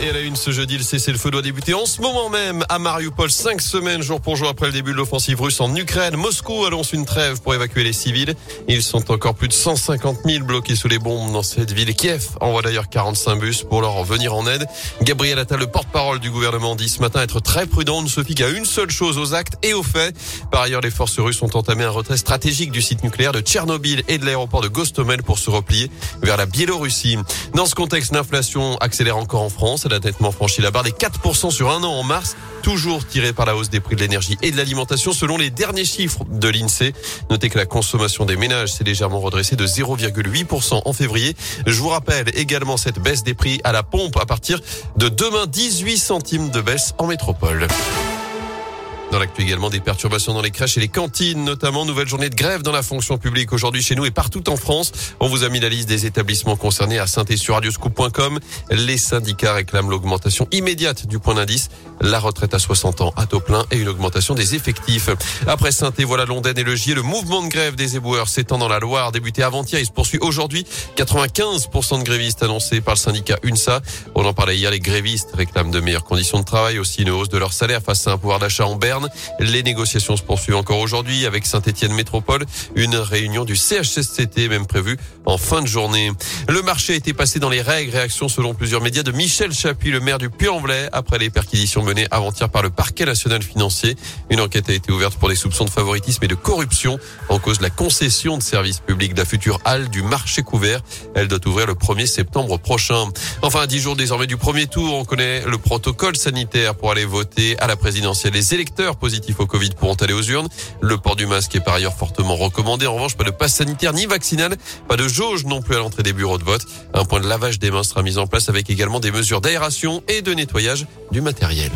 Et à la une ce jeudi, le cessez-le-feu doit débuter en ce moment même à Mariupol, cinq semaines jour pour jour après le début de l'offensive russe en Ukraine. Moscou annonce une trêve pour évacuer les civils. Ils sont encore plus de 150 000 bloqués sous les bombes dans cette ville. Kiev envoie d'ailleurs 45 bus pour leur venir en aide. Gabriel Attal, le porte-parole du gouvernement, dit ce matin être très prudent, ne se fie qu'à une seule chose, aux actes et aux faits. Par ailleurs, les forces russes ont entamé un retrait stratégique du site nucléaire de Tchernobyl et de l'aéroport de Gostomel pour se replier vers la Biélorussie. Dans ce contexte, l'inflation accélère encore en France. La barre des 4% sur un an en mars, toujours tiré par la hausse des prix de l'énergie et de l'alimentation selon les derniers chiffres de l'INSEE. Notez que la consommation des ménages s'est légèrement redressée de 0,8% en février. Je vous rappelle également cette baisse des prix à la pompe à partir de demain 18 centimes de baisse en métropole. Dans l'actu également, des perturbations dans les crèches et les cantines, notamment nouvelle journée de grève dans la fonction publique aujourd'hui chez nous et partout en France. On vous a mis la liste des établissements concernés à saint sur radioscoop.com. Les syndicats réclament l'augmentation immédiate du point d'indice, la retraite à 60 ans à taux plein et une augmentation des effectifs. Après saint voilà Londaine et le Gier, le mouvement de grève des éboueurs s'étend dans la Loire, débuté avant-hier, il se poursuit aujourd'hui. 95% de grévistes annoncés par le syndicat UNSA. On en parlait hier, les grévistes réclament de meilleures conditions de travail, aussi une hausse de leur salaire face à un pouvoir d'achat en berne. Les négociations se poursuivent encore aujourd'hui avec Saint-Etienne Métropole. Une réunion du CHSCT même prévue en fin de journée. Le marché a été passé dans les règles. Réaction selon plusieurs médias de Michel Chapuis, le maire du Puy-en-Velay, après les perquisitions menées avant-hier par le parquet national financier. Une enquête a été ouverte pour des soupçons de favoritisme et de corruption en cause de la concession de services publics de la future halle du marché couvert. Elle doit ouvrir le 1er septembre prochain. Enfin, à 10 jours désormais du premier tour, on connaît le protocole sanitaire pour aller voter à la présidentielle. Les électeurs positifs au Covid pourront aller aux urnes. Le port du masque est par ailleurs fortement recommandé. En revanche, pas de passe sanitaire ni vaccinal, pas de jauge non plus à l'entrée des bureaux de vote. Un point de lavage des mains sera mis en place avec également des mesures d'aération et de nettoyage du matériel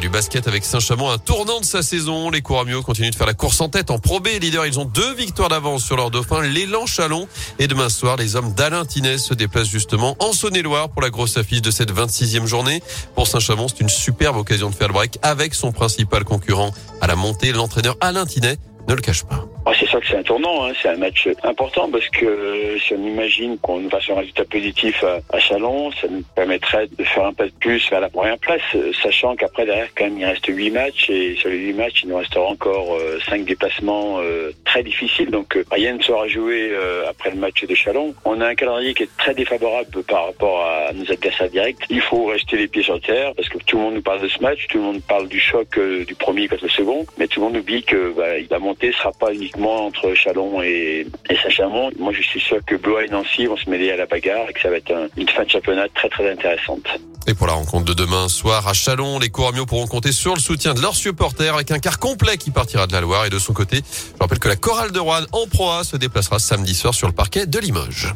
du basket avec Saint-Chamond, un tournant de sa saison. Les Couramio continuent de faire la course en tête en Pro B. Leader, ils ont deux victoires d'avance sur leur dauphin, l'élan Chalon. Et demain soir, les hommes d'Alain Tinez se déplacent justement en Saône-et-Loire pour la grosse affiche de cette 26e journée. Pour Saint-Chamond, c'est une superbe occasion de faire le break avec son principal concurrent à la montée, l'entraîneur Alain Tinet ne le cache pas. Ah, c'est ça que c'est un tournant, hein. c'est un match important parce que euh, si on imagine qu'on va sur un résultat positif à, Chalon, ça nous permettrait de faire un pas de plus vers la première place, euh, sachant qu'après derrière quand même il reste huit matchs et sur les huit matchs il nous restera encore euh, cinq déplacements très difficiles, donc rien ne sera joué après le match de Chalon. On a un calendrier qui est très défavorable par rapport à nos adversaires directs. Il faut rester les pieds sur terre parce que tout le monde nous parle de ce match, tout le monde parle du choc du premier contre le second, mais tout le monde oublie que bah, la montée sera pas uniquement entre Chalon et, Saint-Chamond. Moi, je suis sûr que Blois et Nancy vont se mêler à la bagarre et que ça va être une fin de championnat très très intéressante. Et pour la rencontre de demain soir à Chalon, les Couramiaux pourront compter sur le soutien de leurs supporters avec un quart complet qui partira de la Loire. Et de son côté, je rappelle que la chorale de Rouen en proie se déplacera samedi soir sur le parquet de Limoges.